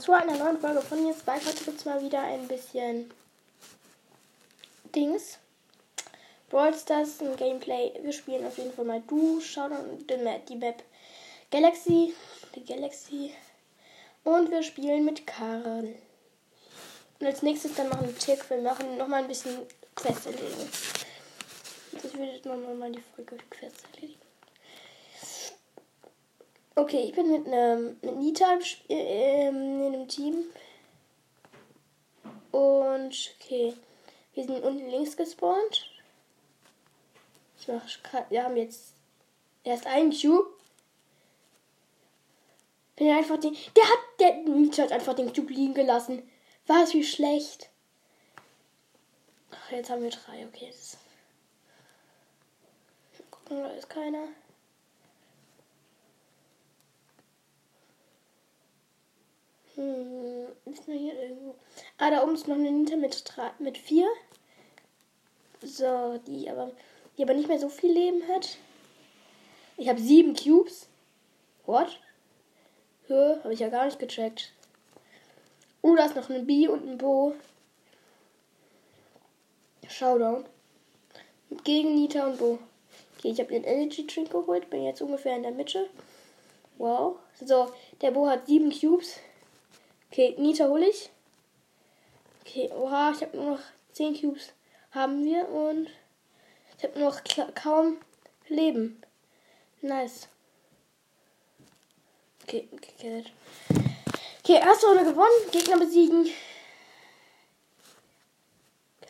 zu einer neuen Folge von mir zwei. Heute gibt es mal wieder ein bisschen Dings. Brawl Stars, ein Gameplay. Wir spielen auf jeden Fall mal Du, Showdown, die Map Galaxy, die Galaxy. Und wir spielen mit Karen. Und als nächstes dann machen wir Tick. Wir machen nochmal ein bisschen Quest erledigen. Das ich nochmal mal die Folge Quest erledigen. Okay, ich bin mit einem mit Nita im äh, in einem Team. Und okay, wir sind unten links gespawnt. Ich mach, wir haben jetzt erst einen Cube. Bin einfach den. Der hat. Der Nita hat einfach den Cube liegen gelassen. War es wie schlecht. Ach, jetzt haben wir drei. Okay. Jetzt. Gucken, da ist keiner. Ist nur hier irgendwo. Ah, da oben ist noch eine Nita mit, mit vier. So, die aber, die aber nicht mehr so viel Leben hat. Ich habe sieben Cubes. What? Hä? Habe ich ja gar nicht gecheckt. Oh, da ist noch ein B und ein Bo. Showdown. Gegen Nita und Bo. Okay, ich habe den Energy Drink geholt. Bin jetzt ungefähr in der Mitte. Wow. So, der Bo hat sieben Cubes. Okay, Nita hole ich. Okay, oha, ich habe nur noch 10 Cubes. Haben wir und ich habe noch kaum Leben. Nice. Okay, gekillt. Okay, erste Runde gewonnen. Gegner besiegen.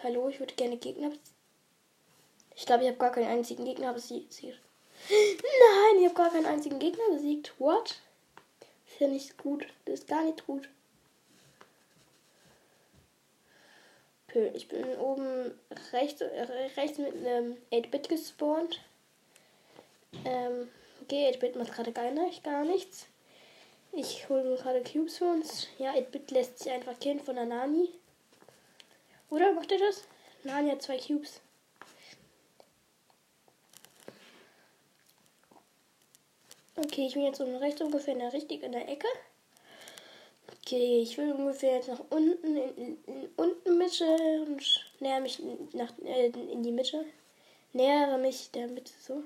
Hallo, ich würde gerne Gegner besiegen. Ich glaube, ich habe gar keinen einzigen Gegner besiegt. Nein, ich habe gar keinen einzigen Gegner besiegt. What? Ist ja nicht gut. Das ist gar nicht gut. Okay, ich bin oben rechts, rechts mit einem 8-Bit gespawnt. Ähm, okay, 8-Bit macht gerade gar, nicht, gar nichts. Ich hole mir gerade Cubes für uns. Ja, 8-Bit lässt sich einfach killen von der Nani. Oder macht er das? Nani hat zwei Cubes. Okay, ich bin jetzt oben rechts ungefähr in der richtig in der Ecke. Okay, ich will ungefähr jetzt nach unten, in, in, unten Mitte und näher mich nach, äh, in die Mitte. Nähere mich der Mitte so.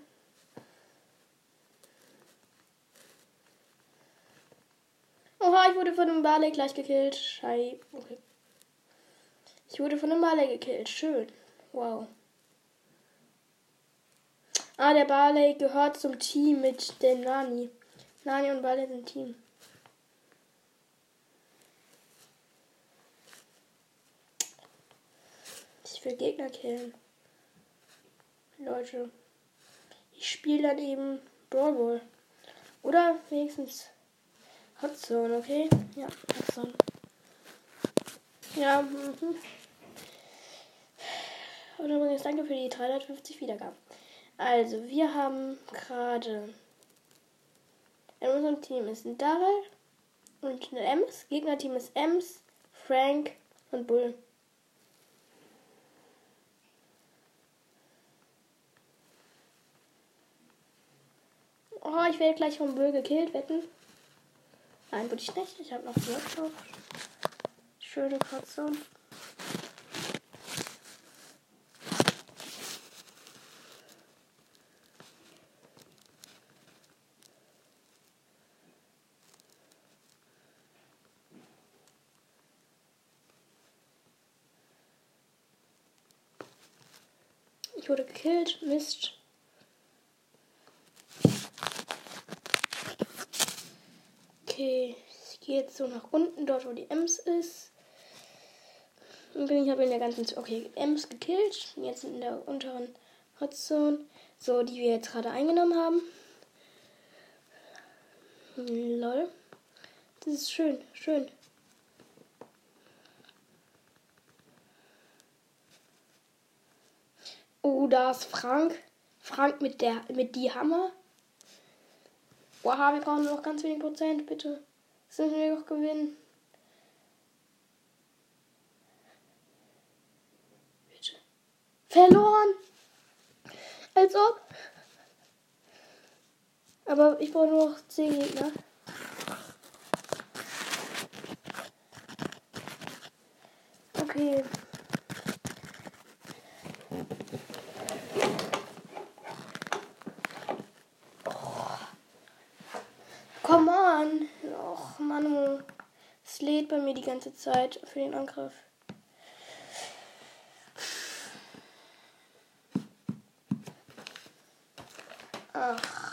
Oha, ich wurde von einem Barley gleich gekillt. Schei. Okay. Ich wurde von einem Barley gekillt. Schön. Wow. Ah, der Barley gehört zum Team mit den Nani. Nani und Barley sind Team. Ich will Gegner killen. Leute. Ich spiele dann eben Brawl Ball. Oder wenigstens Hot Zone, okay? Ja, Hot Zone. Ja, mhm. Und übrigens danke für die 350 Wiedergaben. Also, wir haben gerade in unserem Team ist ein Daryl und eine Ems. Gegnerteam ist Ems, Frank und Bull. Oh, ich werde gleich vom Bull gekillt, wetten. Nein, würde ich nicht. Ich habe noch Workshop. Schöne Katze. Ich wurde gekillt. Mist. Okay, ich gehe jetzt so nach unten, dort wo die Ems ist. Und ich habe in der ganzen. Okay, Ems gekillt. Jetzt in der unteren Hotzone. So, die wir jetzt gerade eingenommen haben. Lol. Das ist schön, schön. Oh, da ist Frank. Frank mit der mit die Hammer. Oha, wir brauchen nur noch ganz wenig Prozent, bitte. Das müssen wir doch gewinnen. Bitte. Verloren! Als ob. Aber ich brauche nur noch 10 Gegner. Okay. Och, Manu. Es lädt bei mir die ganze Zeit für den Angriff. Ach.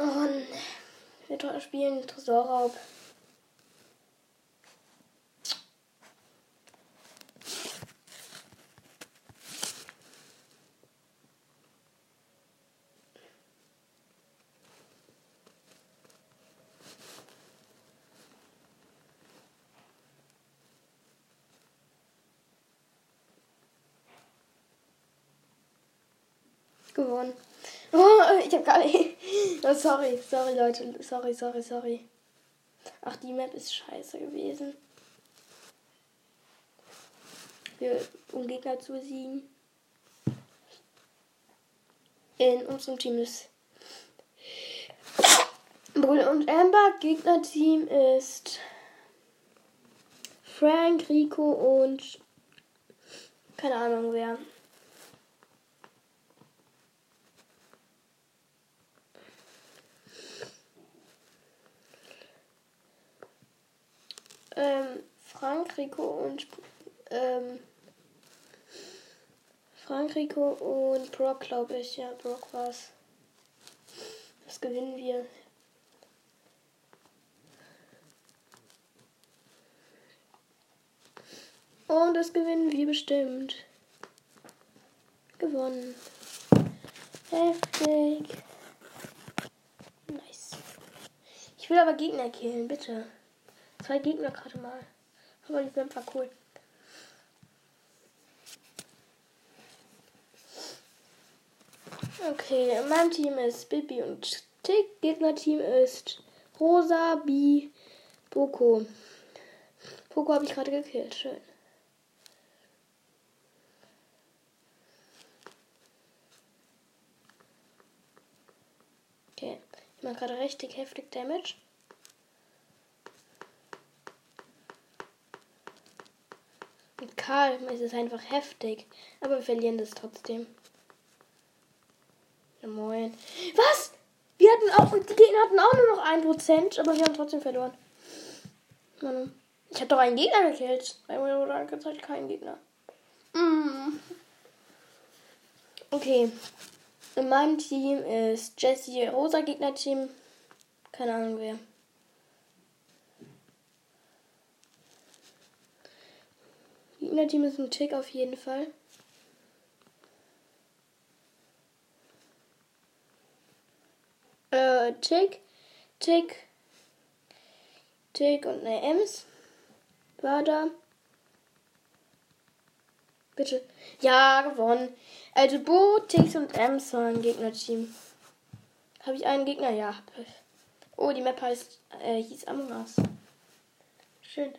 Oh, wir spielen Tresorraub. gewonnen. Oh, ich hab gar nicht. Oh, sorry, sorry, Leute. Sorry, sorry, sorry. Ach, die Map ist scheiße gewesen. Wir, um Gegner zu besiegen. In unserem Team ist Bull und Amber. Gegnerteam ist Frank, Rico und keine Ahnung wer. Ähm, Frank, Rico und ähm, Frank, Rico und Brock, glaube ich. Ja, Brock war's. Das gewinnen wir. Und das gewinnen wir bestimmt. Gewonnen. Heftig. Nice. Ich will aber Gegner killen, bitte zwei Gegner gerade mal. Aber die sind einfach cool. Okay, mein Team ist Bibi und Tick. Gegnerteam ist Rosa, Bi, Boko. Boko habe ich gerade gekillt. Schön. Okay, ich mache gerade richtig heftig Damage. Mit Karl ist es einfach heftig. Aber wir verlieren das trotzdem. Ja, moin. Was? Wir hatten auch. Die Gegner hatten auch nur noch 1%, aber wir haben trotzdem verloren. Mann. Ich habe doch einen Gegner gekillt. Mir wurde angezeigt kein Gegner. Mm. Okay. In meinem Team ist Jesse Rosa Gegnerteam. Keine Ahnung wer. Gegnerteam ist ein Tick auf jeden Fall. Äh, Tick, Tick, Tick und eine Ems. War da. Bitte. Ja, gewonnen. Also Bo, Ticks und Ems waren Gegnerteam. Habe ich einen Gegner? Ja. Oh, die Map heißt, äh, hieß Among Us. Schön.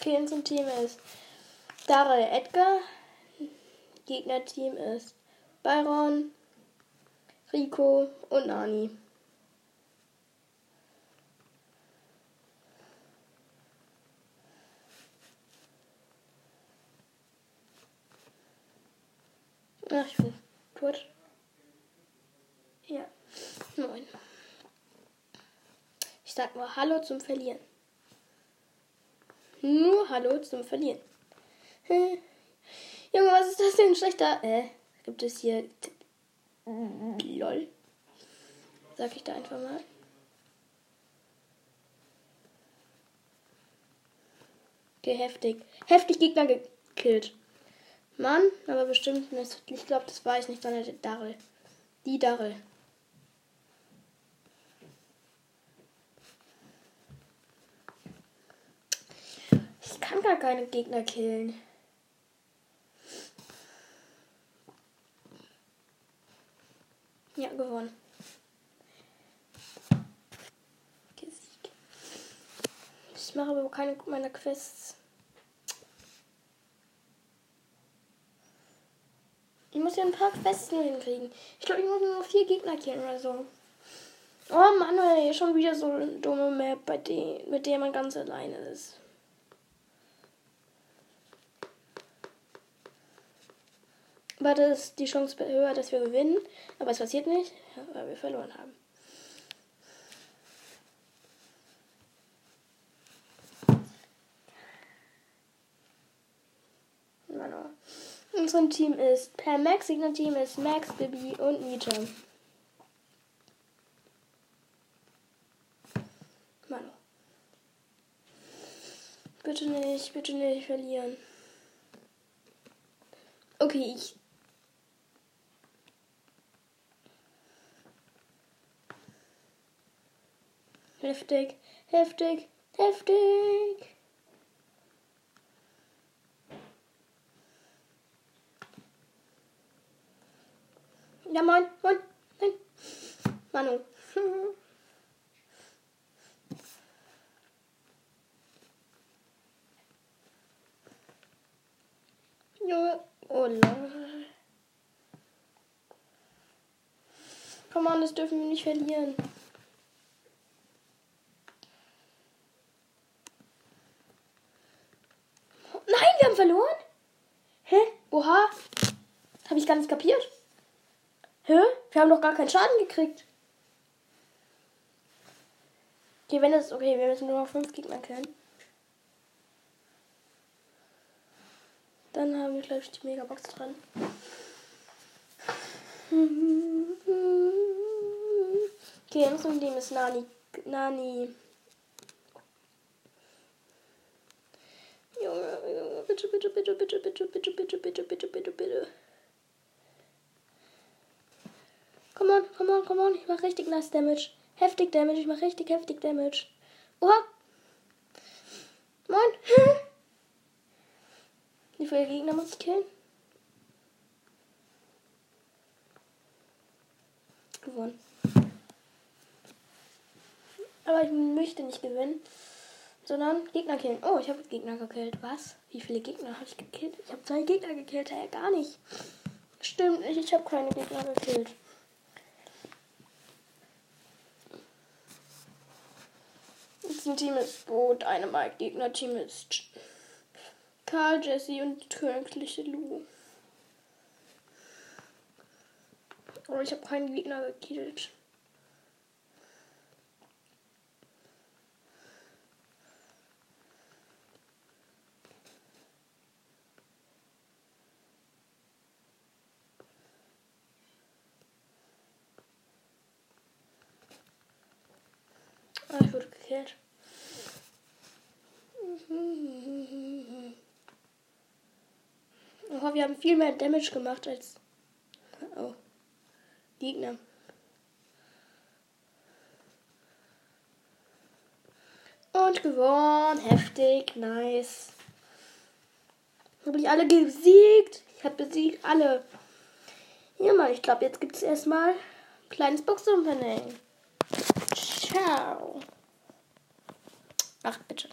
Okay, unser Team ist Daryl Edgar. Gegnerteam ist Byron, Rico und Nani. Ach, ich bin tot. Ja, moin. Ich sag nur Hallo zum Verlieren. Nur Hallo zum Verlieren. Junge, was ist das denn schlechter? Äh, gibt es hier. LOL. Sag ich da einfach mal. Okay, heftig. Heftig Gegner gekillt. Mann, aber bestimmt nicht. Ich glaube, das war ich nicht, sondern der Darrell. Die Darrell. Kann gar keine Gegner killen. Ja, gewonnen. Ich mache aber keine meiner Quests. Ich muss ja ein paar Quests nur hinkriegen. Ich glaube, ich muss nur vier Gegner killen oder so. Oh Mann, ey, schon wieder so eine dumme Map, bei der, mit der man ganz alleine ist. Aber das die Chance höher, dass wir gewinnen. Aber es passiert nicht, weil wir verloren haben. Unser Team ist per Max, Signer Team ist Max, Bibi und Nita. Manu. Bitte nicht, bitte nicht verlieren. Okay, ich. Heftig, heftig, heftig. Ja, moin, moin, moin. Manu. Junge. Oh lol. Komm on, das dürfen wir nicht verlieren. Nein, wir haben verloren? Hä? Oha. Habe ich gar nicht kapiert. Hä? Wir haben doch gar keinen Schaden gekriegt. Okay, wenn es okay, wir müssen nur noch fünf Gegner killen. Dann haben wir, glaube ich, die Megabox dran. Okay, unser Team ist Nani. Nani. Junge, Junge, bitte, bitte, bitte, bitte, bitte, bitte, bitte, bitte, bitte, bitte, bitte. Come on, come on. Ich mach richtig nice Damage. Heftig Damage. Ich mach richtig heftig Damage. Oha. Moin. Wie viele Gegner muss ich killen? Gewonnen. Aber ich möchte nicht gewinnen, sondern Gegner killen. Oh, ich habe Gegner gekillt. Was? Wie viele Gegner habe ich gekillt? Ich habe zwei Gegner gekillt. Hey, gar nicht. Stimmt nicht, ich habe keine Gegner gekillt. Team ist Bo, Dynamite. Gegner-Team ist Karl, Jesse und königliche Lu. Aber ich habe keinen Gegner gekillt. Ah, ich wurde gekillt. Oh, wir haben viel mehr Damage gemacht als oh, Gegner. Und gewonnen. Heftig. Nice. Habe ich alle besiegt? Ich habe besiegt alle. Ja, mal, ich glaube, jetzt gibt es erstmal ein kleines Box-Opening. Ciao. Ach, bitte.